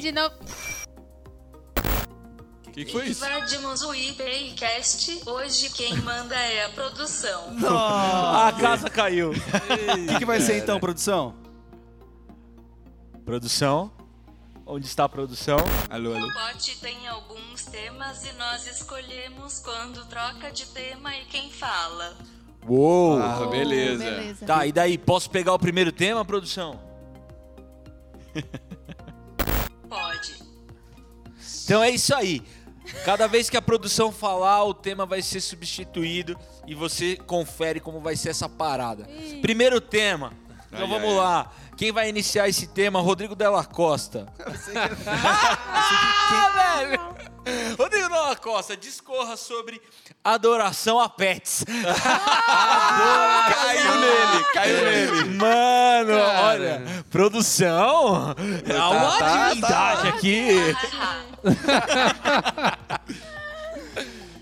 de novo. O que, que foi isso? Invadimos o. Hoje quem manda é a produção. A casa caiu. O que, que vai ser então, produção? Produção. Onde está a produção? Alô, alô. O pote tem alguns temas e nós escolhemos quando troca de tema e quem fala. Uou! Ah, beleza. Beleza. Tá, e daí? Posso pegar o primeiro tema, produção? Então é isso aí. Cada vez que a produção falar, o tema vai ser substituído e você confere como vai ser essa parada. Primeiro tema. Então Ai, vamos ai, lá. Quem vai iniciar esse tema? Rodrigo Della Costa. ah, velho! Rodrigo Della Costa, discorra sobre adoração a pets. Caiu nele, caiu nele. Mano, Cara. olha, produção, há uma tá, tá. aqui.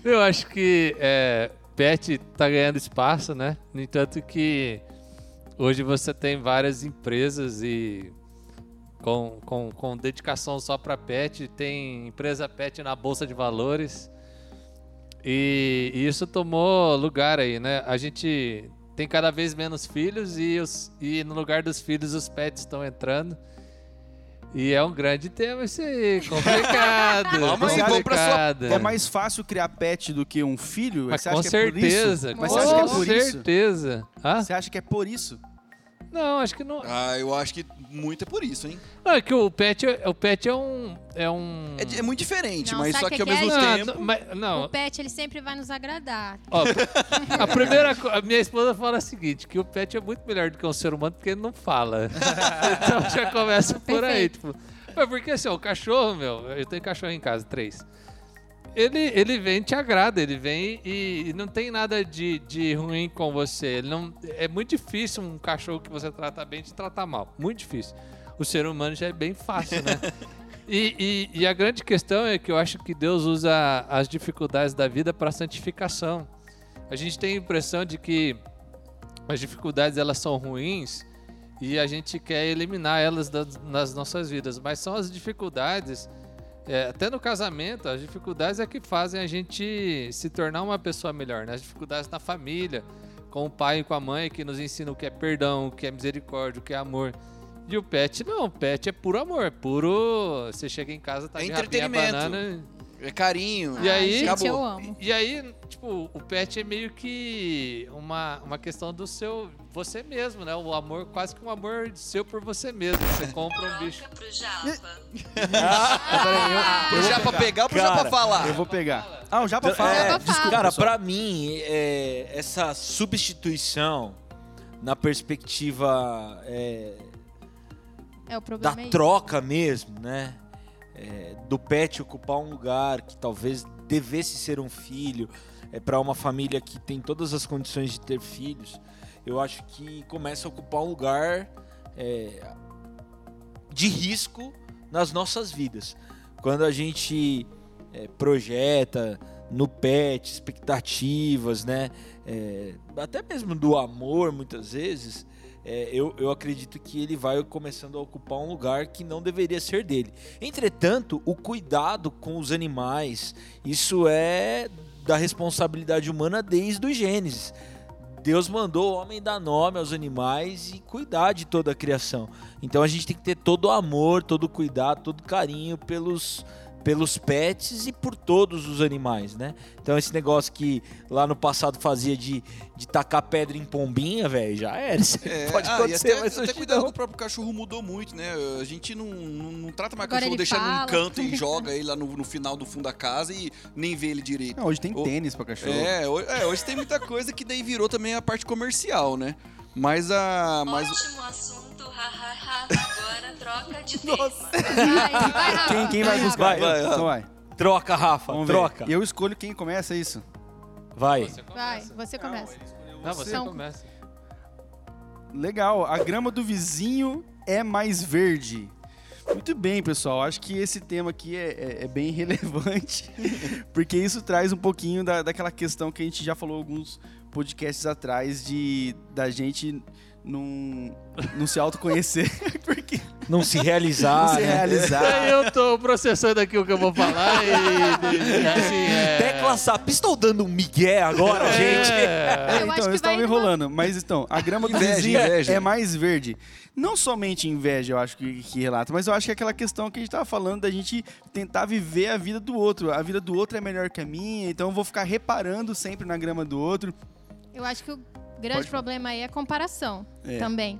Eu acho que é, pet tá ganhando espaço, né? No entanto que hoje você tem várias empresas e com, com, com dedicação só para pet, tem empresa pet na bolsa de valores e, e isso tomou lugar aí, né? A gente tem cada vez menos filhos e, os, e no lugar dos filhos os pets estão entrando. E é um grande tema isso aí, complicado. Vamos aí, vamos pra sua-. É mais fácil criar pet do que um filho? Mas Você com acha que é por isso? certeza, Mas com você acha que é por isso? certeza. Hã? Você acha que é por isso? Não, acho que não. Ah, eu acho que muito é por isso, hein? Não, é que o pet, é- o pet é um. É um. É, é muito diferente, Não, mas sabe só que que ao é? mesmo não, tempo. não, mas- não, O pet, ele sempre vai nos agradar. ó, a primeira a minha esposa fala o seguinte, que o pet é muito melhor do que um ser humano porque ele não fala. então já começa por aí, tipo. Mas porque assim, ó, o cachorro, meu, eu tenho cachorro em casa, três. Ele, ele vem e te agrada, ele vem e, e não tem nada de, de ruim com você. Ele não, é muito difícil um cachorro que você trata bem te tratar mal. Muito difícil. O ser humano já é bem fácil, né? E, e- e a grande questão é que eu acho que Deus usa as dificuldades da vida para santificação. A gente tem a impressão de que as dificuldades elas são ruins e a gente quer eliminar elas das, nas nossas vidas, mas são as dificuldades, é, até no casamento, as dificuldades é que fazem a gente se tornar uma pessoa melhor, né? As dificuldades na família, com o pai e com a mãe que nos ensinam o que é perdão, o que é misericórdia, o que é amor. E o pet não, o pet é puro amor, é puro. Você chega em casa, tá É de entretenimento. banana. É carinho. E Ai, aí- gente, Acabou. eu amo. E aí, tipo, o pet é meio que uma, uma questão do seu. Você mesmo, né? O amor, quase que um amor seu por você mesmo. Você compra um bicho. Pro Japa. Pro Japa pegar ou pro Japa falar? Eu vou pegar. Ah, o Japa fala. É, Desculpa, Cara, pessoal. pra mim, é, essa substituição na perspectiva é, É o da problema. é isso. troca mesmo, né? É, do pet ocupar um lugar que talvez devesse ser um filho é, para uma família que tem todas as condições de ter filhos, eu acho que começa a ocupar um lugar é, de risco nas nossas vidas. Quando a gente é, projeta no pet expectativas, né? É, até mesmo do amor, muitas vezes, é, eu, eu acredito que ele vai começando a ocupar um lugar que não deveria ser dele. Entretanto, o cuidado com os animais, isso é da responsabilidade humana desde o Gênesis. Deus mandou o homem dar nome aos animais e cuidar de toda a criação. Então a gente tem que ter todo o amor, todo o cuidado, todo o carinho pelos, pelos pets e por todos os animais, né? Então esse negócio que lá no passado fazia de, de tacar pedra em pombinha, velho, já era. Isso É, pode ah, e acontecer, até, mas até cuidado não. com o próprio cachorro mudou muito, né? A gente não, não, não trata mais Agora cachorro, ele deixa fala. num canto e joga ele lá no, no final do fundo da casa e nem vê ele direito. Não, hoje tem O- tênis pra cachorro. É, hoje, é, hoje tem muita coisa que daí virou também a parte comercial, né? Mas a. Mas, Agora troca de tema. Vai, vai, Rafa. Quem, quem vai buscar? Vai, vai, Então vai. Troca, Rafa, Vamos ver. troca. E eu escolho quem começa isso. Vai. Você Vai, começa. você começa. Não, você São- começa. Legal. A grama do vizinho é mais verde. Muito bem, pessoal. Acho que esse tema aqui é, é- é bem relevante, porque isso traz um pouquinho da, daquela questão que a gente já falou alguns podcasts atrás de da gente não, não se autoconhecer, porque Não se não realizar. se né? realizar. Eu tô processando aqui o que eu vou falar e, e, assim, é... Tecla SAP, estou dando um migué agora, gente. É. É, Eu acho então, que eu estava enrolando. Mas então, a grama do Inveja, vizinho é- inveja. é mais verde. Não somente inveja, eu acho que, que relata, mas eu acho que é aquela questão que a gente estava falando da gente tentar viver a vida do outro. A vida do outro é melhor que a minha, então eu vou ficar reparando sempre na grama do outro. Eu acho que o grande Pode- problema aí é comparação É. também.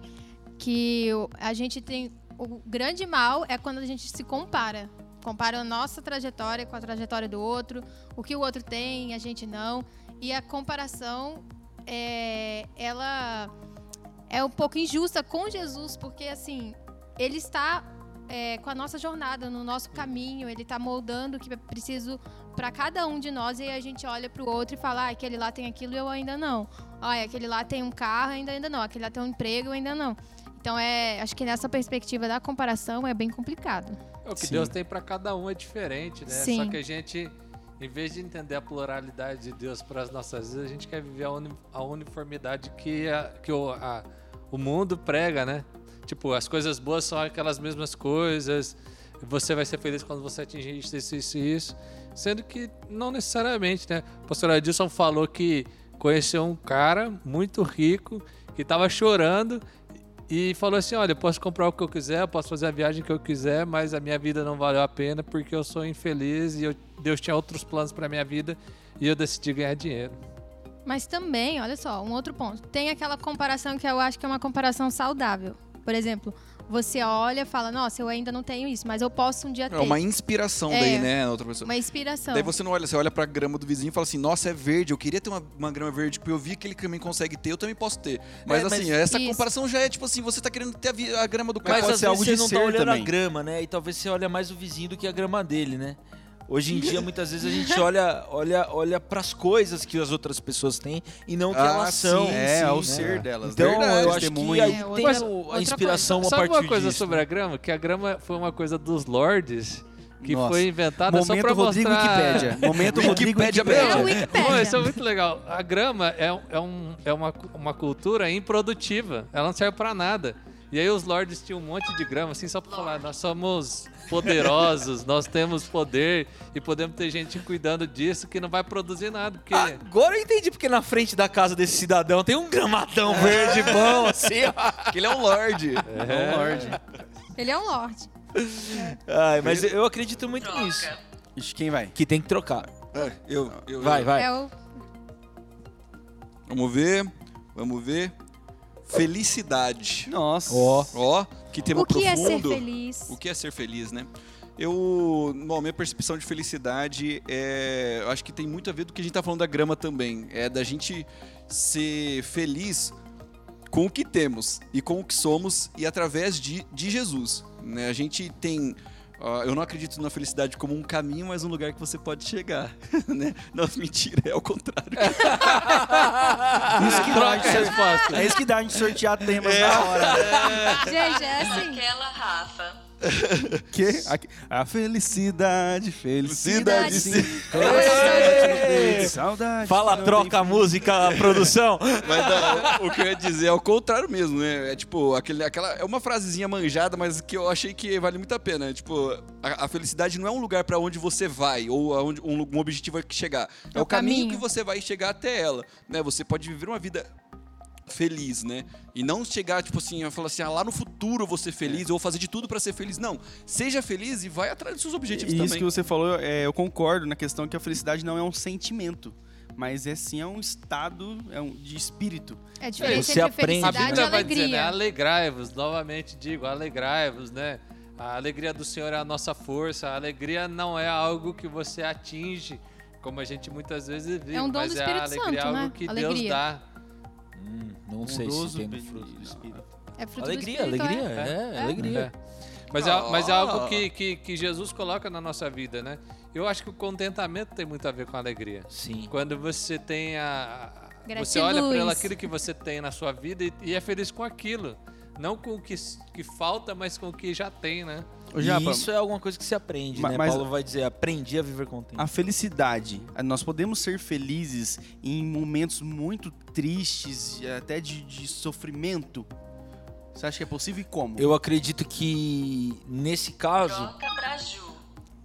Que a gente tem. O grande mal é quando a gente se compara. Compara a nossa trajetória com a trajetória do outro, o que o outro tem, a gente não. E a comparação, é, ela é um pouco injusta com Jesus, porque assim, ele está é, com a nossa jornada, no nosso caminho, ele está moldando o que é preciso para cada um de nós, e a gente olha para o outro e fala, ah, aquele lá tem aquilo e eu ainda não. Olha, aquele lá tem um carro, ainda ainda não. Aquele lá tem um emprego, ainda não. Então, é, acho que nessa perspectiva da comparação é bem complicado. O que Sim. Deus tem pra cada um é diferente, né? Sim. Só que a gente, em vez de entender a pluralidade de Deus para as nossas vidas, a gente quer viver a, uni- a uniformidade que, a- que o, a- o mundo prega, né? Tipo, as coisas boas são aquelas mesmas coisas, você vai ser feliz quando você atingir isso, isso, isso e isso. Sendo que não necessariamente, né? O pastor Adilson falou que conheceu um cara muito rico que estava chorando e falou assim: Olha, eu posso comprar o que eu quiser, eu posso fazer a viagem que eu quiser, mas a minha vida não valeu a pena porque eu sou infeliz e eu- Deus tinha outros planos para minha vida e eu decidi ganhar dinheiro. Mas também, olha só, um outro ponto. Tem aquela comparação que eu acho que é uma comparação saudável. Por exemplo, você olha e fala, nossa, eu ainda não tenho isso, mas eu posso um dia ter. É uma inspiração É. daí, né, na outra pessoa. Uma inspiração. Daí você não olha, você olha pra grama do vizinho e fala assim, nossa, é verde, eu queria ter uma, uma grama verde, porque eu vi que ele também consegue ter, eu também posso ter. Mas É, mas assim, essa isso. comparação já é tipo assim, você tá querendo ter a, a grama do Mas cara. pode às ser vezes algo você de não tá olhando também. a grama, né? E talvez você olha mais o vizinho do que a grama dele, né? Hoje em dia, muitas vezes a gente olha, olha, olha para as coisas que as outras pessoas têm e não que Ah, elas são. sim, É, sim, ao né? ser delas. Então, Verdade, eu acho testemunho. que aí É, tem o- outra a inspiração a Sabe partir uma coisa disso, sobre né? a grama? Que a grama foi uma coisa dos lords que Nossa. foi inventada só Momento pra Rodrigo mostrar... Wikipédia. Momento Rodrigo Wikipédia Wikipédia. É Wikipédia. isso é muito legal. A grama é, é, um, é uma, uma cultura improdutiva. Ela não serve pra nada. E aí os lords tinham um monte de grama, assim, só pra falar, nós somos poderosos, nós temos poder e podemos ter gente cuidando disso que não vai produzir nada, porque... Agora eu entendi porque na frente da casa desse cidadão tem um gramadão verde bom, assim, ó. Porque ele é um lord. É um lorde. Ele é um lorde. Ai, mas eu acredito muito nisso. Troca. Ixi, quem vai? Que tem que trocar. É, eu, eu, Vai, eu. vai. É o Vamos ver, vamos ver. Felicidade. Nossa. Ó. Ó, que tema o que é ser profundo. feliz? O que é ser feliz, né? Eu, bom, minha percepção de felicidade é, eu acho que tem muito a ver do que a gente tá falando da grama também, é da gente ser feliz com o que temos e com o que somos e através de, de Jesus, né? A gente tem ah, eu não acredito na felicidade como um caminho, mas um lugar que você pode chegar, né? Não, mentira, é ao contrário. Isso que dá Troca a a gente, resposta. é isso que dá a gente sortear temas na hora. Gente, é assim. Aquela Rafa. Que? A, a felicidade, felicidade, Felicidade, sim. sim. Saudade. Fala, troca a música, produção. Mas não, o que eu ia dizer é o contrário mesmo, né? É tipo, aquele, aquela, é uma frasezinha manjada, mas que eu achei que vale muito a pena. Tipo, a, a felicidade não é um lugar pra onde você vai ou aonde um, um objetivo é que chegar. É, É o o caminho, caminho. que você vai chegar até ela, né? Você pode viver uma vida feliz, né? E não chegar, tipo assim, a falar assim, ah, lá no futuro eu vou ser feliz, eu vou fazer de tudo pra ser feliz. Não, seja feliz e vai atrás dos seus objetivos E isso também. que você falou, é, eu concordo na questão que a felicidade não é um sentimento, mas é sim é um estado é um, de espírito. É diferente Você entre aprende. A felicidade e Bíblia vai dizer, né? alegria. Alegrai-vos, novamente digo, alegrai-vos, né? A alegria do Senhor é a nossa força. A alegria não é algo que você atinge, como a gente muitas vezes vive, É um dom mas do é a Espírito alegria, Santo, algo né? que Deus Alegria. dá. Não sei se tem no fruto do. Espírito. É fruto Alegria, do Espírito, alegria, é. é, alegria. É. Mas, é, mas é Ah. algo que, que, que Jesus coloca na nossa vida, né? Eu acho que o contentamento tem muito a ver com a alegria. Sim. Quando você tem a. Você Gratiluz. olha para aquilo que você tem na sua vida e, e é feliz com aquilo. Não com o que, que falta, mas com o que já tem, né? E isso é alguma coisa que se aprende, Ma- né? mas- Paulo vai dizer, aprendi a viver contente. a felicidade. Nós podemos ser felizes em momentos muito tristes, e até de, de sofrimento. Você acha que é possível e como? Eu acredito que nesse caso, Troca pra Ju.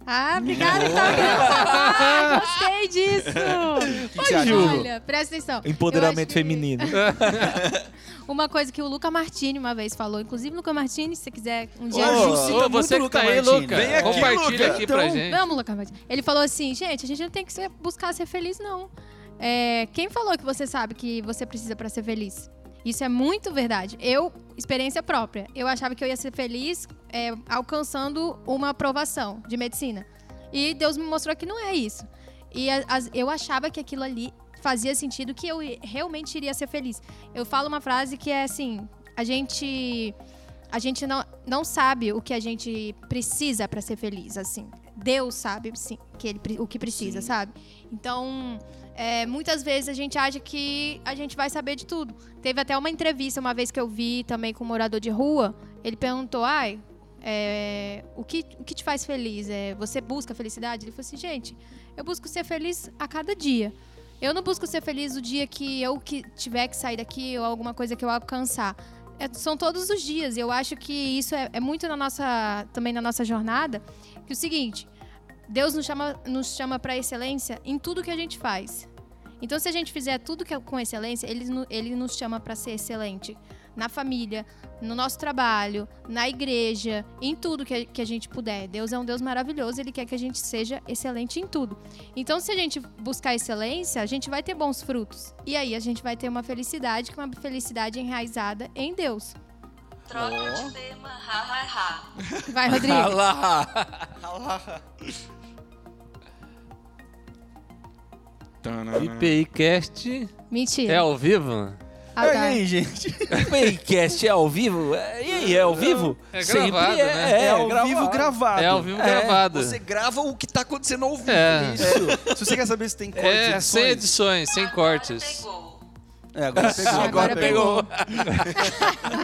Ah, obrigada, tá Gostei disso. Que, que? Olha, presta atenção. empoderamento que- feminino. Uma coisa que o Luca Martini uma vez falou, inclusive Luca Martini, se você quiser um dia. Ô, Ô, você que Luca tá aí, Martini. Luca, Vem aqui, compartilha Luca. aqui pra Então, gente. Vamos, Luca Martini. Ele falou assim, gente, a gente não tem que ser- buscar ser feliz, não. É, quem falou que você sabe que você precisa pra ser feliz? Isso é muito verdade. Eu, experiência própria, eu achava que eu ia ser feliz é, alcançando uma aprovação de medicina. E Deus me mostrou que não é isso. E as- eu achava que aquilo ali fazia sentido, que eu realmente iria ser feliz. Eu falo uma frase que é assim: a gente. A gente não, não sabe o que a gente precisa pra ser feliz, assim. Deus sabe, sim, que ele, o que precisa, sabe? Então, é, muitas vezes a gente acha que a gente vai saber de tudo. Teve até uma entrevista uma vez que eu vi também com um morador de rua. Ele perguntou, ai, é, o, que, o que te faz feliz? É, você busca felicidade? Ele falou assim, gente, eu busco ser feliz a cada dia. Eu não busco ser feliz o dia que eu que tiver que sair daqui ou alguma coisa que eu alcançar. É, são todos os dias. Eu acho que isso é, é muito na nossa, também na nossa jornada. Que o seguinte, Deus nos chama, nos chama para excelência em tudo que a gente faz. Então, se a gente fizer tudo que é com excelência, ele, ele nos chama para ser excelente na família, no nosso trabalho, na igreja, em tudo que, a- que a gente puder. Deus é um Deus maravilhoso, ele quer que a gente seja excelente em tudo. Então, se a gente buscar excelência, a gente vai ter bons frutos. E aí a gente vai ter uma felicidade, que é uma felicidade enraizada em Deus. Troca de tema, ha, ha, ha. Vai, Rodrigo. IPIcast Mentira. é ao vivo? Ah, E tá. aí, gente? Paycast é ao vivo? É, E aí, é ao vivo? É Sempre gravado, é, né? é, É, ao gravado. vivo gravado. É ao vivo É, gravado. Você grava o que tá acontecendo ao vivo. É, Isso. Se você quer saber se tem cortes é edições... sem edições, sem cortes. Pegou. É, agora pegou. Agora Agora pegou.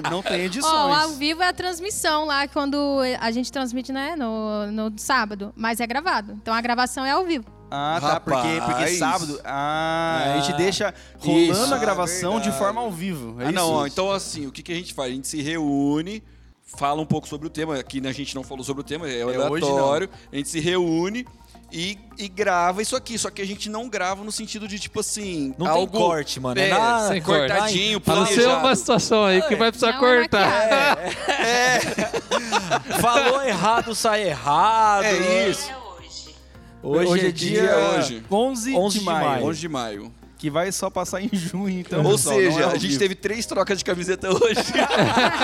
Não tem edições. Ó, ao vivo é a transmissão lá, quando a gente transmite, né, no, no sábado, mas é gravado. Então a gravação é ao vivo. Ah, tá. Porque, porque Rapaz. sábado. Ah, a gente Ah, deixa rolando isso. a gravação Ah, de forma ao vivo. É ah, não, ó, então assim, o que, que a gente faz? A gente se reúne, fala um pouco sobre o tema. Aqui né, a gente não falou sobre o tema, é hoje aleatório. a gente se reúne e, e grava isso aqui. Só que a gente não grava no sentido de, tipo assim, Não algo tem corte, mano. É, é, na- sem corte. cortadinho, A não ser planejado. uma situação aí que vai precisar Não é cortar. Falou errado, sai errado. É isso. É hoje. Hoje, Hoje é é dia... dia hoje. 11, 11 de de maio. maio. 11 de maio. Que vai só passar em junho, então. Ou seja, é a gente teve três trocas de camiseta hoje.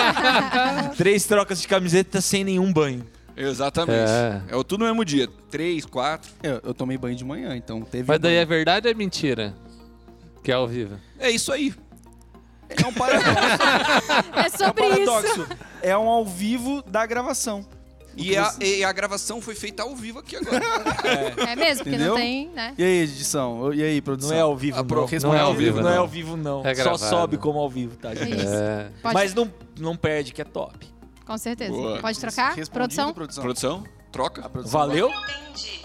Três trocas de camiseta sem nenhum banho. Exatamente. É. É. tudo no mesmo dia. Três, quatro. Eu, eu tomei banho de manhã, então teve. Mas daí é banho. verdade ou é mentira? Que é ao vivo. É isso aí. É um paradoxo. É é um sobre isso. paradoxo. É um ao vivo da gravação. E a, e a gravação foi feita ao vivo aqui agora. É mesmo, porque Entendeu? não tem, né? E aí, edição? E aí, Não produção? é ao vivo, não. Não é ao vivo, Não é não. ao vivo, não. É Só sobe como ao vivo, tá, gente? É. Mas não, não perde, que é top. Com certeza. Boa. Pode trocar? Produção? produção. Produção, troca. Produção Valeu? Entendi.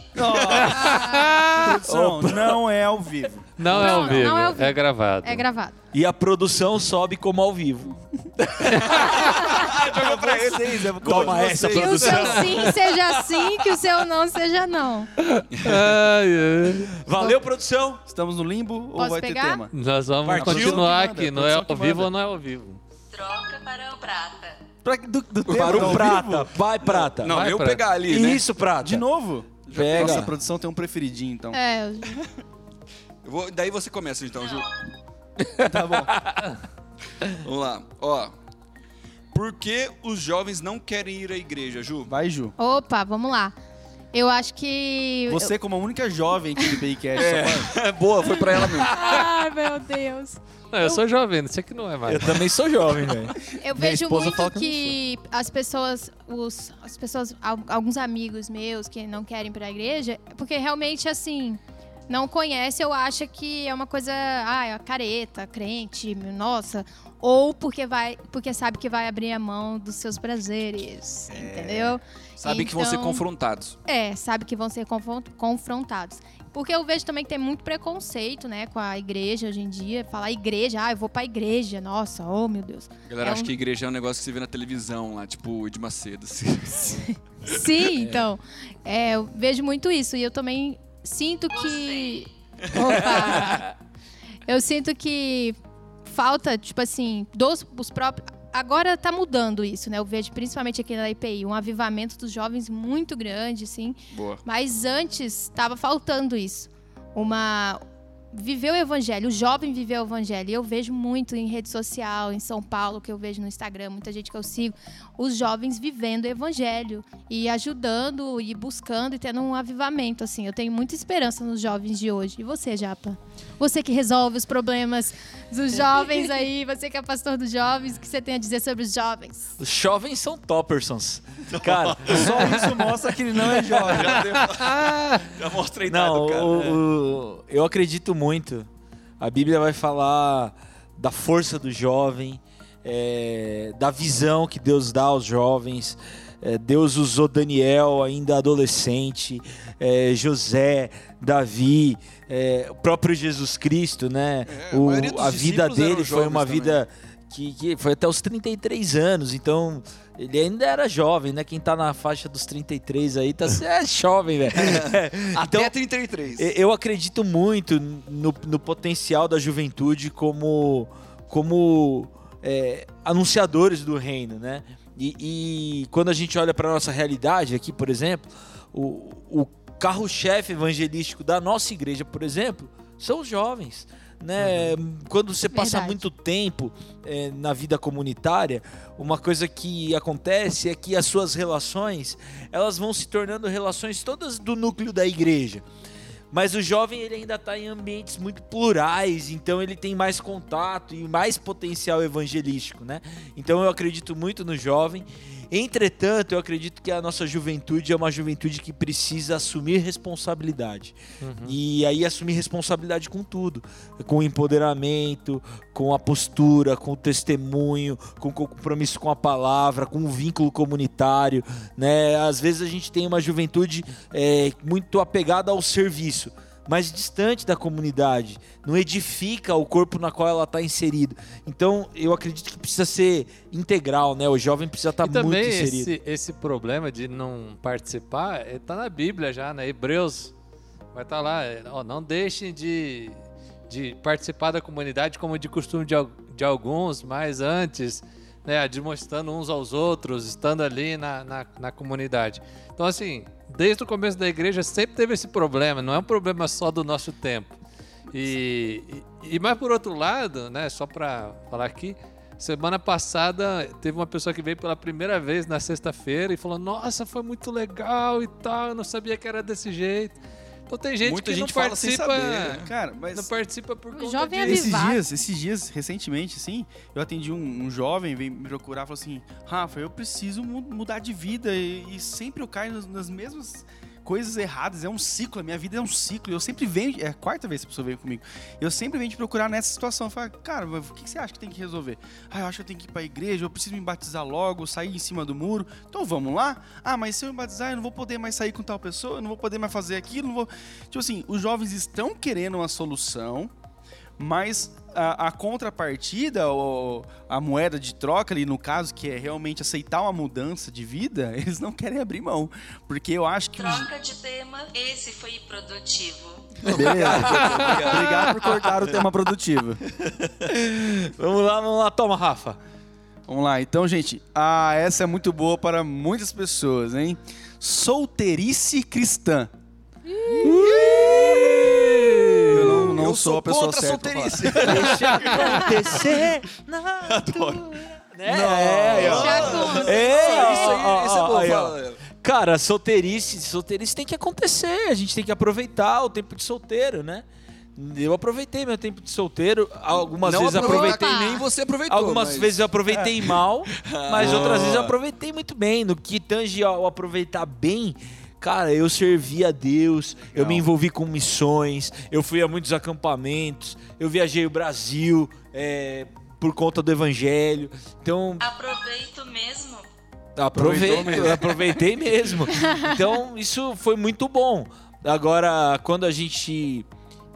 Produção, não é ao vivo. Não, é ao Não, vivo. não é ao vivo. É gravado. É gravado. E a produção sobe como ao vivo. Jogou pra vocês, é Toma essa, Que o seu produção. sim seja sim, que o seu não seja não. Ai, ai. Valeu, produção. Estamos no limbo ou Posso vai pegar? ter tema? Nós vamos Partiu? continuar aqui. Não é ao vivo ou não é ao vivo? Troca para o prata. Pra, do, do tema Para o prata. vivo? Vai, prata. Não, Vai eu pra- pegar ali, né? Isso, prata. De novo? Pega. Nossa, a produção tem um preferidinho, então. É, Eu vou- daí você começa então, Ju. Tá bom. Vamos lá. Ó. Por que os jovens não querem ir à igreja, Ju? Vai, Ju. opa, vamos lá. Eu acho que. Você, como a única jovem aqui do PayCast, é. Boa, foi pra ela mesmo. Ai, meu Deus. Não, eu sou jovem, você que não é mais. Eu também sou jovem, velho. Eu Minha vejo muito que que, eu as pessoas, os, as pessoas, al- alguns amigos meus que não querem ir pra igreja, porque realmente assim, não conhece ou acha que é uma coisa, ah, é careta, crente, nossa, ou porque vai, porque sabe que vai abrir a mão dos seus prazeres, entendeu? Sabe que vão ser Então- confrontados. É, sabe que vão ser confron- confrontados. Porque eu vejo também que tem muito preconceito, né, com a igreja hoje em dia. Falar igreja, ah, eu vou pra igreja. Nossa, oh meu Deus. A galera É acha um- que igreja é um negócio que você vê na televisão lá, tipo de Macedo. Assim. Sim, então. É, eu vejo muito isso. E eu também sinto que. Opa! Eu sinto que falta, tipo assim, dos os próprios. Agora tá mudando isso, né? Eu vejo principalmente aqui na IPI, um avivamento dos jovens muito grande, assim. Boa. Mas antes estava faltando isso. Uma viver o evangelho, o jovem viver o evangelho. E eu vejo muito em rede social, em São Paulo, que eu vejo no Instagram, muita gente que eu sigo, os jovens vivendo o evangelho e ajudando e buscando e tendo um avivamento assim. Eu tenho muita esperança nos jovens de hoje. E você, Japa? Você que resolve os problemas dos jovens aí, você que é pastor dos jovens, o que você tem a dizer sobre os jovens? Os jovens são toppersons. Cara, Só isso mostra que ele não é jovem. Já mostra a idade não, cara. o- o- eu acredito muito. A Bíblia vai falar da força do jovem, é, da visão que Deus dá aos jovens. É, Deus usou Daniel, ainda adolescente, é, José, Davi, é, o próprio Jesus Cristo, né? É, a O- dos a vida dele foi uma jovens vida que, que foi até os 33 anos, então ele ainda era jovem, né? Quem tá na faixa dos 33 aí tá é jovem, velho. Até então, 33. e- Eu acredito muito no, no potencial da juventude como, como é, anunciadores do reino, né? E, e quando a gente olha para nossa realidade aqui, por exemplo, o, o carro-chefe evangelístico da nossa igreja, por exemplo, são os jovens. Né? Quando você passa Verdade. muito tempo é, na vida comunitária, uma coisa que acontece é que as suas relações elas vão se tornando relações todas do núcleo da igreja. Mas o jovem ele ainda está em ambientes muito plurais, então ele tem mais contato e mais potencial evangelístico, né? Então eu acredito muito no jovem. Entretanto, eu acredito que a nossa juventude é uma juventude que precisa assumir responsabilidade. E aí assumir responsabilidade com tudo, com o empoderamento, com a postura, com o testemunho, com o compromisso com a palavra, com o vínculo comunitário, né? Às vezes a gente tem uma juventude é, muito apegada ao serviço, mas distante da comunidade, não edifica o corpo na qual ela está inserido. Então, eu acredito que precisa ser integral, né? O jovem precisa estar também muito inserido. esse, esse problema de não participar está na Bíblia já, né? Hebreus vai estar lá. é, ó, não deixem de, de participar da comunidade como de costume de, de alguns, mas antes, né? Demonstrando uns aos outros, estando ali na, na, na comunidade. Então, assim, desde o começo da igreja sempre teve esse problema, não é um problema só do nosso tempo. E, e, e mais por outro lado, né, só para falar aqui, semana passada teve uma pessoa que veio pela primeira vez na sexta-feira e falou: Nossa, foi muito legal e tal, eu não sabia que era desse jeito. Então tem gente Muita que gente não fala sem participa, saber, né? Cara, mas não participa por O conta jovem é disso. esses dias, esses dias, recentemente, assim, eu atendi um, um jovem, veio me procurar e falou assim: Rafa, eu preciso mu- mudar de vida e, e sempre eu caio nas, nas mesmas coisas erradas. É um ciclo, a minha vida é um ciclo. Eu sempre venho, é a quarta vez que a pessoa veio comigo. Eu sempre venho te procurar nessa situação. Eu falo, cara, o que você acha que tem que resolver? Ah, eu acho que eu tenho que ir pra igreja, eu preciso me batizar logo, sair em cima do muro. Então vamos lá? Ah, mas se eu me batizar, eu não vou poder mais sair com tal pessoa, eu não vou poder mais fazer aquilo, não vou. Tipo assim, os jovens estão querendo uma solução, mas a, a contrapartida, ou a moeda de troca ali, no caso, que é realmente aceitar uma mudança de vida, eles não querem abrir mão. Porque eu acho que os. Troca de tema, esse foi produtivo. Beleza. Obrigado por cortar o tema produtivo. Vamos lá, vamos lá, toma, Rafa. Vamos lá, então, gente, ah, essa é muito boa para muitas pessoas, hein? Solteirice cristã. Eu não, não Eu sou, a pessoa contra certa. solteirice. Deixa acontecer na Adoro. Né? É, ó. Já conta. É, Isso aí, isso é bom. aí, ó. Cara, solteirice, solteirice tem que acontecer. A gente tem que aproveitar o tempo de solteiro, né? Eu aproveitei meu tempo de solteiro. Algumas Não vezes aproveitei, nem você aproveitou. Algumas mas- vezes eu aproveitei mal, mas Ah. outras vezes eu aproveitei muito bem. No que tange ao aproveitar bem, cara, eu servi a Deus, eu Legal. me envolvi com missões, eu fui a muitos acampamentos, eu viajei o Brasil é, por conta do Evangelho. Então, Aproveito mesmo. Aproveito, mesmo. aproveitei mesmo. Então, isso foi muito bom. Agora, quando a gente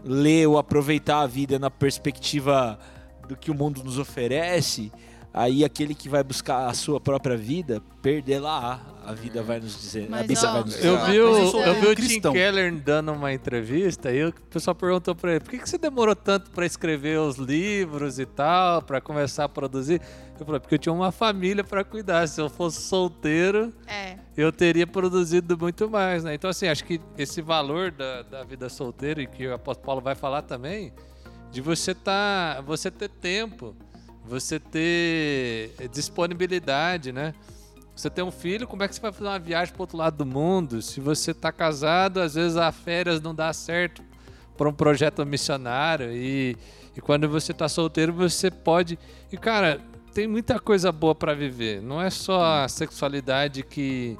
lê ou aproveitar a vida na perspectiva do que o mundo nos oferece, aí aquele que vai buscar a sua própria vida, perder lá, a vida vai nos dizer. a Mas, Bíblia ó, vai nos dizer. Eu Ah, vi o, eu eu vi o Tim. Keller dando uma entrevista e o pessoal perguntou pra ele: por que, que você demorou tanto pra escrever os livros e tal, pra começar a produzir? Eu falei: porque eu tinha uma família pra cuidar. Se eu fosse solteiro, É. eu teria produzido muito mais, né? Então, assim, acho que esse valor da, da vida solteira, e que o apóstolo Paulo vai falar também, de você tá, você ter tempo, você ter disponibilidade, né? Você tem um filho, como é que você vai fazer uma viagem para outro lado do mundo? Se você tá casado, às vezes a férias não dá certo para um projeto missionário e, e quando você tá solteiro, você pode... E, cara, tem muita coisa boa para viver. Não é só a sexualidade que,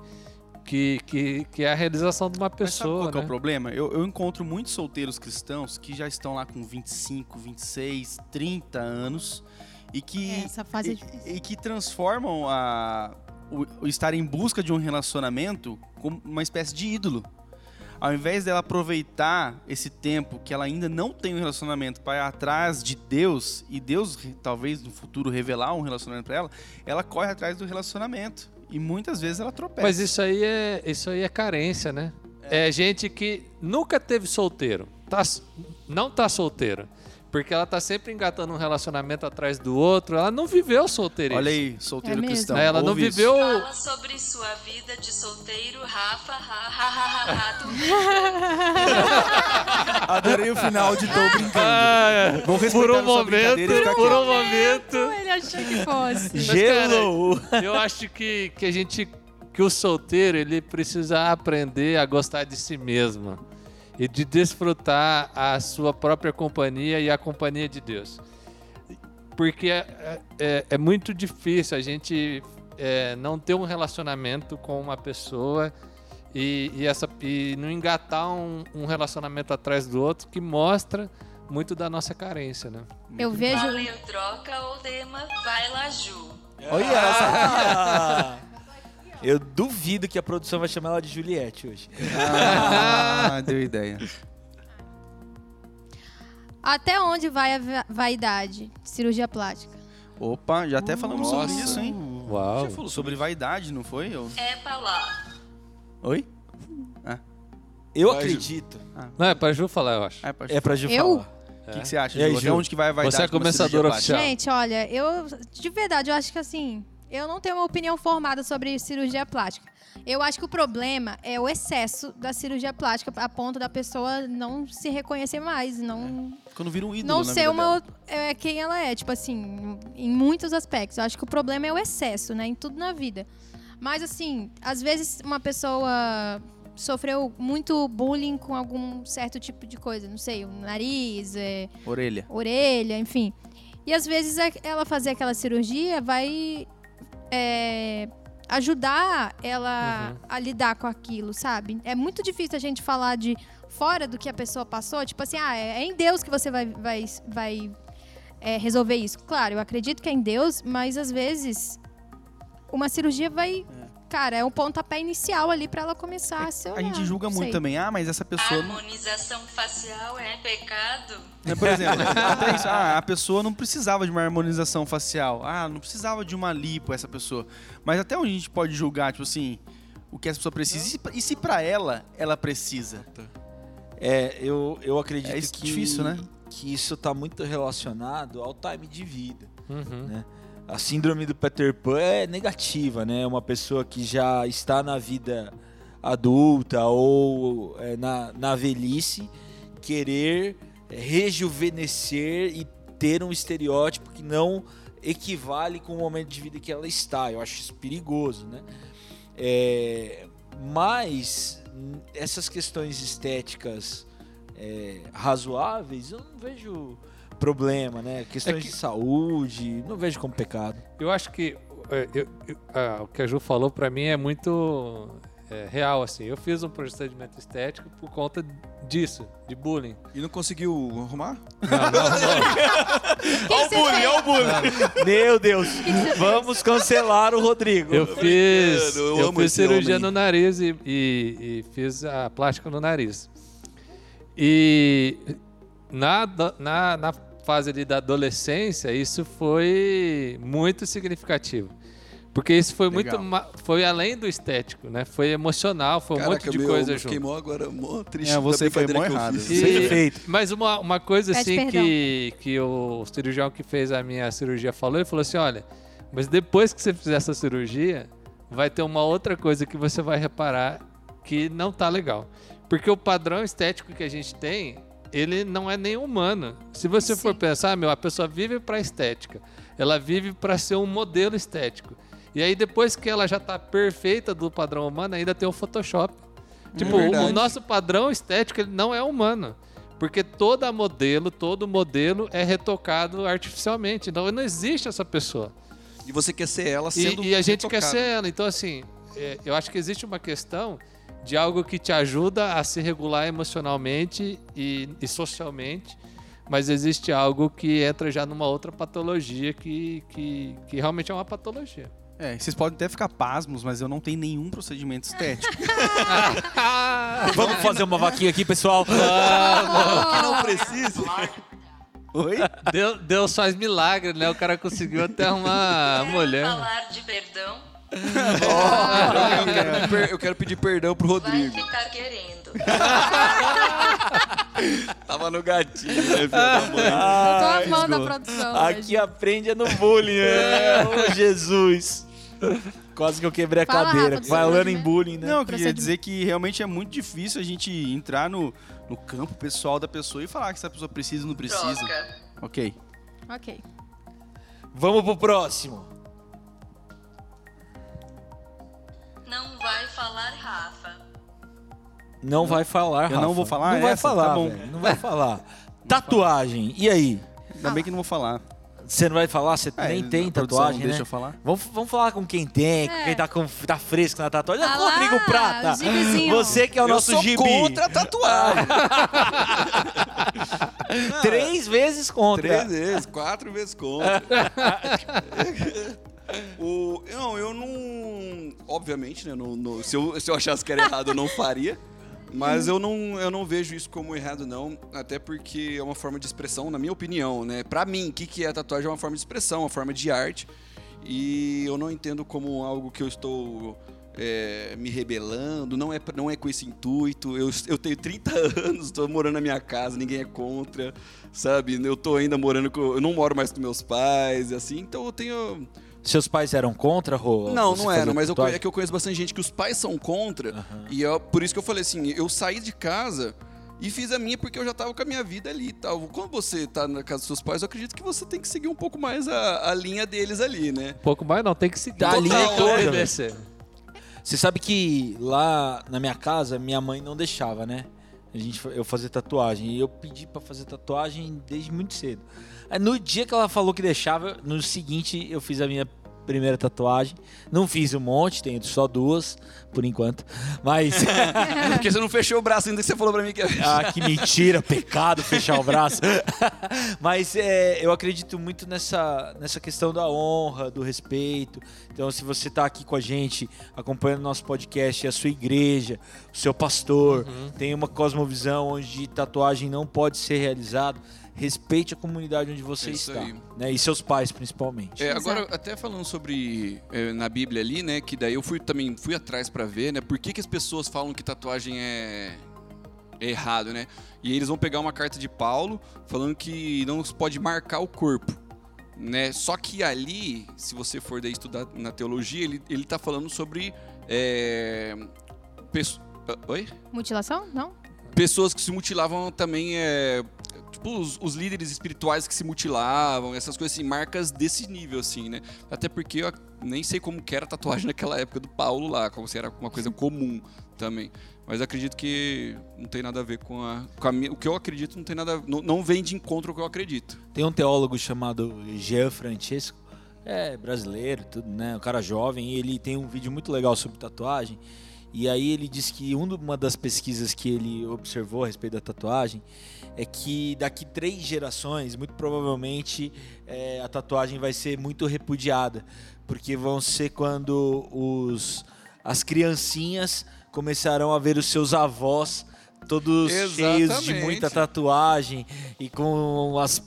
que, que, que é a realização de uma Mas sabe pessoa, qual que é o né? problema? Eu, eu encontro muitos solteiros cristãos que já estão lá com 25, 26, 30 anos e que, Essa fase é e, difícil. e que transformam a, o, o estar em busca de um relacionamento como uma espécie de ídolo. Ao invés dela aproveitar esse tempo que ela ainda não tem um relacionamento para ir atrás de Deus e Deus talvez no futuro revelar um relacionamento para ela, ela corre atrás do relacionamento e muitas vezes ela tropeça. Mas isso aí é, isso aí é carência, né? É. gente que nunca teve solteiro, tá, não tá solteiro, porque ela tá sempre engatando um relacionamento atrás do outro, ela não viveu solteirice. Olha aí, solteiro É cristão. Né? Ela não ouve isso. viveu Fala sobre sua vida de solteiro, Rafa, ha, ha, ha, Adorei o final de Tô Brincando. Ah, Vou respeitar por um momento, por um momento. Ele achou que fosse. Gelo! Eu acho que, que a gente que o solteiro ele precisa aprender a gostar de si mesmo e de desfrutar a sua própria companhia e a companhia de Deus. Porque é, é, é muito difícil a gente é, não ter um relacionamento com uma pessoa e, e essa, e não engatar um, um relacionamento atrás do outro que mostra muito da nossa carência, né? Eu vejo. Valeu, troca ou Dema, vai lá, Ju. Olha essa! Eu duvido que a produção vai chamar ela de Juliette hoje. Ah, deu ideia. Até onde vai a va- vaidade? Cirurgia plástica. Opa, já até falamos sobre Nossa. isso, hein? Uau! Já falou sobre vaidade, não foi? Eu- É pra lá. Oi? Eu Vai, Ju. acredito. Não, é pra Ju falar, eu acho. Ah, pode- É pra Ju Eu? falar. O que, que você acha, E aí, Ju? Até Ju? onde que vai a vaidade Você é começadora oficial. Gente, olha, eu. De verdade, eu acho que assim. Eu não tenho uma opinião formada sobre cirurgia plástica. Eu acho que o problema é o excesso da cirurgia plástica a ponto da pessoa não se reconhecer mais, não, Quando vira um ídolo não ser uma é, quem ela é, tipo assim, em muitos aspectos. Eu acho que o problema é o excesso, né, em tudo na vida. Mas assim, às vezes uma pessoa sofreu muito bullying com algum certo tipo de coisa, não sei, o nariz, é, Orelha. orelha, enfim. E às vezes é- ela fazer aquela cirurgia vai é, ajudar ela Uhum. a lidar com aquilo, sabe? É muito difícil a gente falar de fora do que a pessoa passou, tipo assim, ah, é é em Deus que você vai, vai, vai é, resolver isso. Claro, eu acredito que é em Deus, mas às vezes uma cirurgia vai. Cara, é um pontapé inicial ali pra ela começar a se A gente julga não muito também. Ah, mas essa pessoa... não- Harmonização facial é pecado? Né, Por exemplo, até isso, ah, a pessoa não precisava de uma harmonização facial. Ah, não precisava de uma lipo essa pessoa. Mas até onde a gente pode julgar, tipo assim, o que essa pessoa precisa? E se, e se pra ela, ela precisa? É, eu, eu acredito É isso que, difícil, né? que isso tá muito relacionado ao time de vida. Uhum. A síndrome do Peter Pan é negativa, né? Uma pessoa que já está na vida adulta ou é, na, na velhice querer rejuvenescer e ter um estereótipo que não equivale com o momento de vida que ela está. Eu acho isso perigoso, né? É, mas essas questões estéticas é, razoáveis, eu não vejo problema, né? Questões É que- de saúde, não vejo como pecado. Eu acho que é, eu- eu- ah, o que a Ju falou pra mim é muito é real, assim. Eu fiz um procedimento estético por conta disso, de bullying. E não conseguiu arrumar? O que que você fez? o bullying. Meu Deus. Vamos cancelar o Rodrigo. Eu fiz, eu eu fiz cirurgia homem. no nariz e, e- e fiz a plástica no nariz. E na, na, na fase ali da adolescência, isso foi muito significativo. Porque isso foi Legal. muito foi além do estético, né? Foi emocional, foi um Caraca, monte de meu coisa junto. queimou agora, mó triste. É, você mó errado. E- Perfeito. Mas uma, uma coisa Pede assim perdão. que, que o cirurgião que fez a minha cirurgia falou, ele falou assim, olha, mas depois que você fizer essa cirurgia, vai ter uma outra coisa que você vai reparar que não tá legal. Porque o padrão estético que a gente tem, ele não é nem humano. Se você for Sim. pensar, meu, a pessoa vive para estética. Ela vive para ser um modelo estético. E aí depois que ela já tá perfeita do padrão humano, ainda tem o Photoshop. Tipo, o- o nosso padrão estético ele não é humano. Porque toda modelo, todo modelo é retocado artificialmente. Então não existe essa pessoa. E você quer ser ela sendo E, e a gente quer retocada. ser ela. Então, assim, é, eu acho que existe uma questão de algo que te ajuda a se regular emocionalmente e, e socialmente. Mas existe algo que entra já numa outra patologia que, que, que realmente é uma patologia. É, vocês podem até ficar pasmos, mas eu não tenho nenhum procedimento estético. Vamos fazer uma vaquinha aqui, pessoal. Que não precisa. Oi? Deus, Deus faz milagre, né? O cara conseguiu até uma mulher. falar de perdão? eu, quero, per- eu quero pedir perdão pro Vai Rodrigo. ficar querendo. Tava no gatinho, né, filho da mãe? Eu tô amando a produção Aqui hoje. aprende é no bullying, né? Ô, Jesus. Quase que eu quebrei a Fala, cadeira. Rafa, do Falando em bullying, né? Não, eu queria Procedimento. dizer que realmente é muito difícil a gente entrar no, no campo pessoal da pessoa e falar que essa pessoa precisa ou não precisa. Troca. Ok. Ok. Vamos pro próximo. Não vai falar, Rafa. Não vai falar, Eu não Rafa. vou falar Não vai essa? falar, Tá bom. velho. Não vai falar. Tatuagem. E aí? Ainda bem que não vou falar. Você não vai falar? Você É, nem tem tatuagem, não né? Deixa eu falar. Vamos, vamos falar com quem tem, com É. quem tá, com, tá fresco na tatuagem. Ah lá, Rodrigo Prata. Você que é o eu nosso sou gibi. contra a tatuagem. Três vezes contra. Três vezes, quatro vezes contra. o, não, eu não. Obviamente, né? não- não- se, eu, se eu achasse que era errado, eu não faria. Mas eu não, eu não vejo isso como errado, não. Até porque é uma forma de expressão, na minha opinião, né? Pra mim, o que, que é tatuagem? É uma forma de expressão, uma forma de arte. E eu não entendo como algo que eu estou é, me rebelando. Não é, não é com esse intuito. Eu, eu tenho 30 anos, estou morando na minha casa, ninguém é contra, sabe? Eu tô ainda morando com. Eu não moro mais com meus pais, assim. Então eu tenho. Seus pais eram contra, Rô? Não, não eram, mas eu, é que eu conheço bastante gente que os pais são contra. Aham. E eu- por isso que eu falei assim, eu saí de casa e fiz a minha porque eu já tava com a minha vida ali e tal. Quando você tá na casa dos seus pais, eu acredito que você tem que seguir um pouco mais a, a linha deles ali, né? Um pouco mais não, tem que seguir. Tá ali Total, toda, obedecer. Você sabe que lá na minha casa, minha mãe não deixava, né? A gente, eu fazer tatuagem. E eu pedi pra fazer tatuagem desde muito cedo. Aí no dia que ela falou que deixava, no seguinte eu fiz a minha primeira tatuagem. Não fiz um monte, tenho só duas, por enquanto. Mas. Porque você não fechou o braço ainda que você falou pra mim que. Ah, que mentira, pecado fechar o braço. Mas é, eu acredito muito nessa, nessa questão da honra, do respeito. Então, se você está aqui com a gente, acompanhando nosso podcast, a sua igreja, o seu pastor, tem uma cosmovisão onde tatuagem não pode ser realizado, respeite a comunidade onde você É isso está. aí. Né? E seus pais, principalmente. É, agora, até falando sobre é, na Bíblia ali, né? Que daí eu fui também fui atrás pra ver, né? Por que, que as pessoas falam que tatuagem é, é errado, né? E eles vão pegar uma carta de Paulo falando que não se pode marcar o corpo, né? Só que ali, se você for daí estudar na teologia, ele, ele tá falando sobre é, pesso- Oi? Mutilação? Não? Pessoas que se mutilavam também é tipo os, os líderes espirituais que se mutilavam essas coisas assim marcas desse nível assim né até porque eu nem sei como que era a tatuagem naquela época do Paulo lá como se era uma coisa comum também mas acredito que não tem nada a ver com a, com a minha- o que eu acredito não tem nada não, não vem de encontro ao que eu acredito Tem um teólogo chamado Jean Francesco, é brasileiro, tudo, né? Um cara jovem, e ele tem um vídeo muito legal sobre tatuagem. E aí ele diz que um uma das pesquisas que ele observou a respeito da tatuagem é que daqui três gerações, muito provavelmente, é, a tatuagem vai ser muito repudiada. Porque vão ser quando os, as criancinhas começarão a ver os seus avós todos cheios de Exatamente. muita tatuagem e com as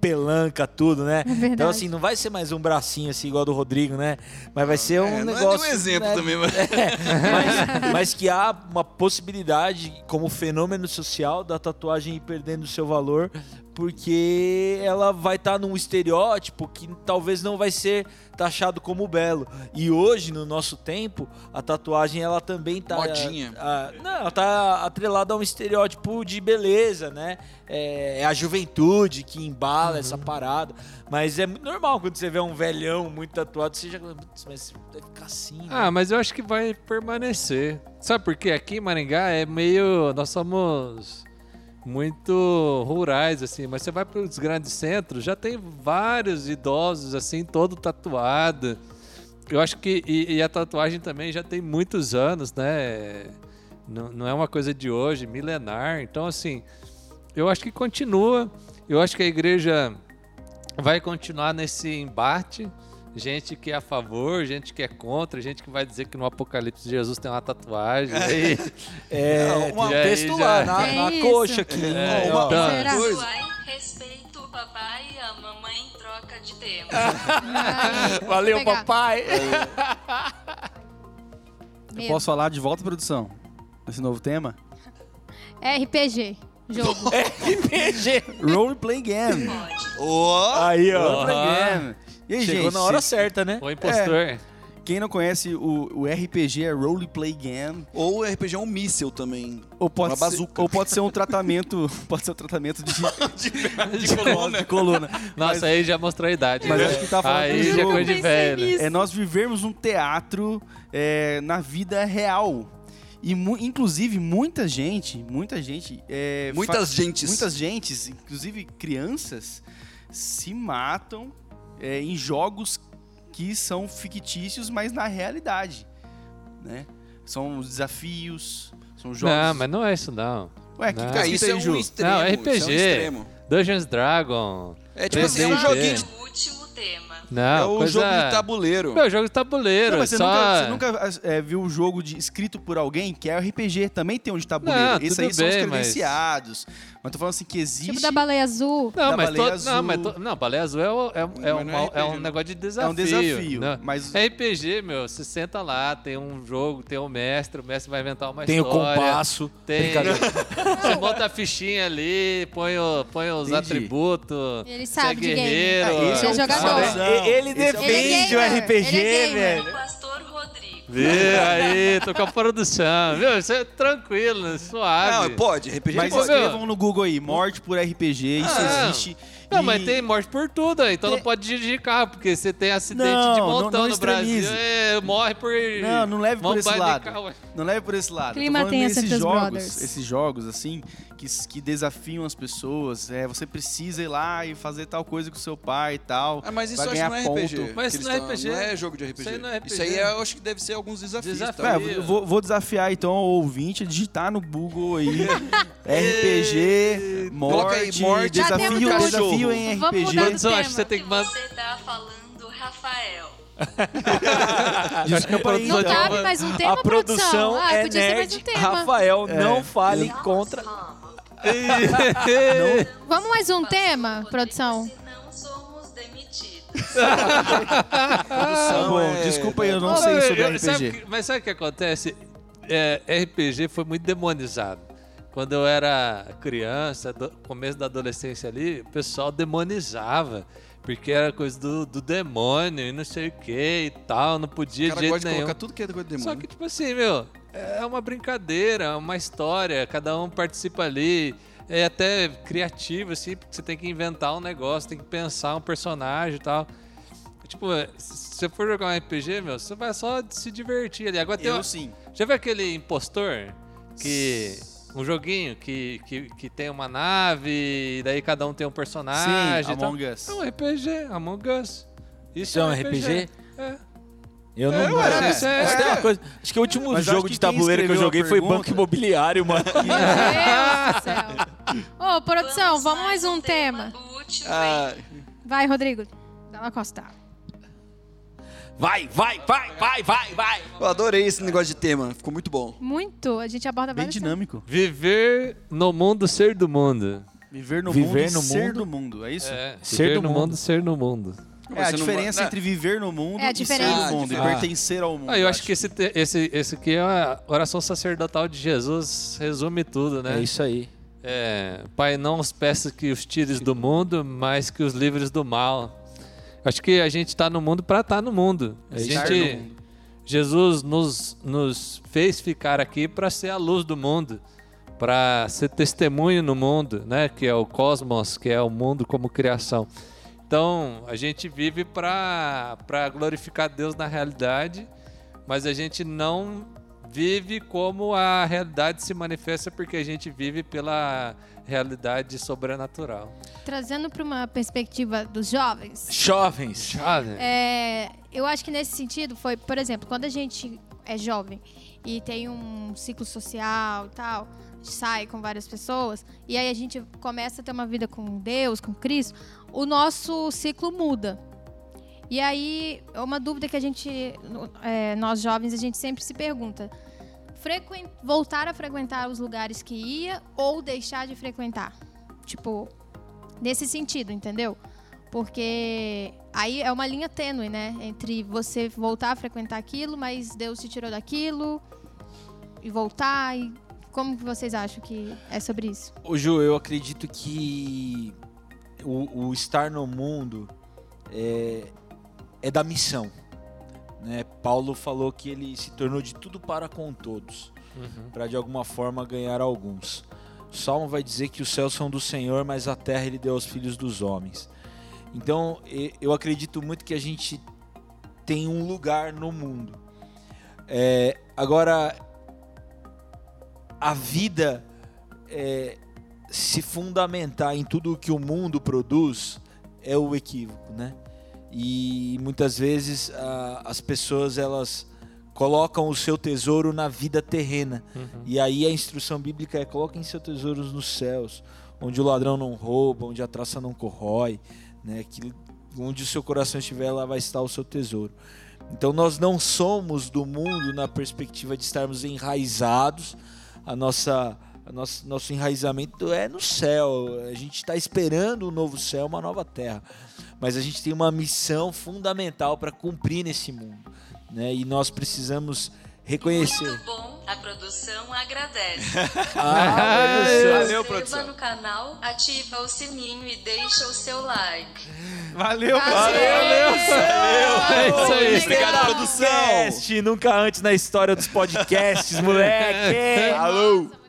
pelanca, tudo, né? É. Então, assim, não vai ser mais um bracinho assim, igual do Rodrigo, né? Mas vai ser um É, não é negócio. nenhum exemplo né? também, mas... mas, mas que há uma possibilidade, como fenômeno social, da tatuagem ir perdendo seu valor, porque ela vai estar num estereótipo que talvez não vai ser taxado como belo. E hoje, no nosso tempo, a tatuagem ela também tá. Modinha. a- não, ela tá atrelada a um estereótipo de beleza, né? É, é a juventude que embala essa parada. Mas é muito normal quando você vê um velhão muito tatuado, você já. "Putz, Mas deve ficar assim. né?" Ah, mas eu acho que vai permanecer. Sabe por quê? Aqui em Maringá é meio. Nós somos muito rurais, assim, mas você vai para os grandes centros, já tem vários idosos, assim, todo tatuado. Eu acho que. E, e a tatuagem também já tem muitos anos, né? Não, não é uma coisa de hoje, milenar. Então, assim, eu acho que continua. Eu acho que a igreja vai continuar nesse embate. Gente que é a favor, gente que é contra, gente que vai dizer que no Apocalipse Jesus tem uma tatuagem. Aí, É, uma- um texto lá, na, É na isso. coxa aqui. É, uma- então? Coisa. Respeito o papai e a mamãe em troca de tema. Valeu, papai. Eu Medo. posso falar de volta à produção? Nesse novo tema? RPG. Jogo. RPG. Role Play Game. Ó, Aí, Role ó. Game. E aí, Chegou gente, na hora certa, né? o impostor. quem não conhece o, o RPG é Role Play Game. Ou o RPG é um míssel também. Ou pode, Uma ser, bazuca. ou pode ser um tratamento. Pode ser um tratamento de, De coluna. de coluna. Nossa, aí já mostrou a idade. mas né? acho que tá falando Aí já é jogo. coisa de velho. É nós vivermos um teatro é, na vida real. E mu- inclusive muita gente, muita gente, é, Muitas gentes. muitas gentes, inclusive crianças, se matam é, em jogos que são fictícios, mas na realidade, né? São desafios, são jogos. Não, mas não é isso não. Ué, que não. tá Ah, escrito isso é aí, um Ju? extremo. Não, isso é um RPG. extremo. Dungeons Dragon. É tipo assim, é um 3D. joguinho de... O último tema. Não, É o coisa... jogo de tabuleiro. Meu, jogo de tabuleiro. Não, mas você só... nunca, você nunca é, viu o jogo de, escrito por alguém que é RPG, também tem um de tabuleiro. Não, Esse aí são os bem, mas- credenciados. Mas... tô falando assim que existe. Tipo da baleia azul. Não, da mas, baleia não, azul. mas to- não, baleia azul é, o- é, é, não uma- é RPG, é um não. negócio de é desafio. um desafio. né? Mas RPG, meu, você senta lá, tem um jogo, tem um mestre, o mestre vai inventar uma Tem o história. compasso. Tem, você monta a fichinha ali, põe, o, põe os Entendi. atributos. Ele você é sabe de game. guerreiro. Ah, esse é o jogador. Razão. Ele Esse é o defende Ele o é gamer, RPG, ele é gamer. velho. O pastor Rodrigo. Vê aí, tô com a produção. Viu? Isso é tranquilo, suave. Não, pode, RPG Mas pode. meu- escrevam no Google aí, morte por RPG, isso Ah, existe. Não, E- mas tem morte por tudo, aí, então Tem- não pode dirigir carro, porque você tem acidente Não, de não- montão não no Brasil. É, morre por. Não, não leve por esse lado. ué. Não leve por esse lado. Clima entre os jogos, brothers. esses jogos assim, que, que desafiam as pessoas. É, você precisa ir lá e fazer tal coisa com seu pai e tal. Ah, mas isso acho que não é ganhar RPG. ponto. Mas isso não é RPG. Não é jogo de RPG. Isso aí não é Isso aí RPG. é, eu acho que deve ser alguns desafios. Desafio. tá? É, eu vou, vou desafiar então o ouvinte a digitar no Google aí RPG, morte, aí, morte, desafio, cachorro. Desafio em Vamos RPG. mudar Produção, acho que você tem que mandar. Você tá falando, Rafael. Desculpa aí, Não então. cabe mais um tema, a produção Ah, é podia ser mais um nerd. tema. Rafael, É. não fale contra. Vamos mais um tema, produção? Senão somos demitidos. Tá bom, é- desculpa aí, eu não sei sobre eu- sabe RPG. que- mas sabe o que acontece? É, RPG foi muito demonizado. Quando eu era criança, do- começo da adolescência ali, o pessoal demonizava. Porque era coisa do, do demônio e não sei o que e tal, não podia O de jeito gosta de nenhum. colocar tudo que é coisa de demônio. Só que, tipo assim, meu, é uma brincadeira, é uma história, cada um participa ali. É até criativo, assim, porque você tem que inventar um negócio, tem que pensar um personagem e tal. Tipo, se você for jogar um RPG, meu, você vai só se divertir ali. Agora tem Eu sim. Já viu aquele impostor? Que. Um joguinho que, que, que tem uma nave, e daí cada um tem um personagem. Sim, e tal. Among Us. É um RPG, Among Us. Isso é um RPG? É. Eu não. É, ué, isso é- uma coisa- Acho que o último Mas jogo de tabuleiro que eu joguei foi Banco Imobiliário, mano. Meu Deus do céu. Ô, produção, vamos mais um tema. Ah, Vai, Rodrigo. Dá uma costa. Vai, vai, vai, vai, vai, vai. eu adorei esse negócio de tema, ficou muito bom. Muito. A gente aborda Bem vários dinâmico. Viver no mundo, ser do mundo. Viver no Viver mundo no ser mundo. do mundo, é isso? É, Ser viver do no mundo. mundo, ser no mundo. É a Você não diferença vai- entre viver no mundo É a e ser diferença. do mundo, e Ah, pertencer ao mundo. Ah, eu acho que esse, te- esse, esse aqui é a oração sacerdotal de Jesus, resume tudo, né? É isso aí. É, Pai, não os peças que os tires do mundo, mas que os livres do mal. Acho que a gente está no mundo para estar no mundo. A Estar gente, no mundo. Jesus nos, nos fez ficar aqui para ser a luz do mundo, para ser testemunho no mundo, né? Que é o cosmos, que é o mundo como criação. Então, a gente vive para glorificar Deus na realidade, mas a gente não vive como a realidade se manifesta porque a gente vive pela realidade sobrenatural. Trazendo para uma perspectiva dos jovens, Jovens. Né? é, eu acho que nesse sentido foi, por exemplo, quando a gente é jovem e tem um ciclo social e tal, sai com várias pessoas, e aí a gente começa a ter uma vida com Deus, com Cristo, o nosso ciclo muda. E aí, é uma dúvida que a gente, é, nós jovens, a gente sempre se pergunta: voltar a frequentar os lugares que ia ou deixar de frequentar? Tipo, nesse sentido, entendeu? Porque aí é uma linha tênue, né? Entre você voltar a frequentar aquilo, mas Deus te tirou daquilo e voltar. E como vocês acham que é sobre isso? Ô Ju, eu acredito que o, o estar no mundo é, é da missão. Né? Paulo falou que ele se tornou de tudo para com todos, para de alguma forma ganhar alguns. O Salmo vai dizer que os céus são do Senhor, mas a terra ele deu aos filhos dos homens. Então eu acredito muito que a gente tem um lugar no mundo. É, agora, a vida é, se fundamentar em tudo o que o mundo produz é o equívoco, né? E muitas vezes a- as pessoas elas colocam o seu tesouro na vida terrena. E aí a instrução bíblica é coloquem seus tesouros nos céus, onde o ladrão não rouba, onde a traça não corrói, né? Que onde o seu coração estiver, lá vai estar o seu tesouro. Então nós não somos do mundo na perspectiva de estarmos enraizados. A nossa, a nosso, nosso enraizamento é no céu. A gente está esperando um novo céu, uma nova terra. Mas a gente tem uma missão fundamental para cumprir nesse mundo. Né? E nós precisamos reconhecer. Muito bom, a produção agradece. Ah, Valeu, Se inscreva produção. no canal, ativa o sininho e deixa o seu like. Valeu, Valeu! É isso aí. Obrigado, produção. Podcast, nunca antes na história dos podcasts, moleque. Alô.